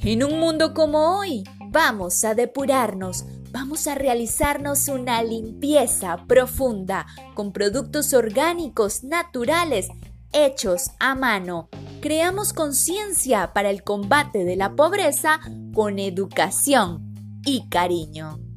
En un mundo como hoy, vamos a depurarnos, vamos a realizarnos una limpieza profunda con productos orgánicos naturales hechos a mano. Creamos conciencia para el combate de la pobreza con educación y cariño.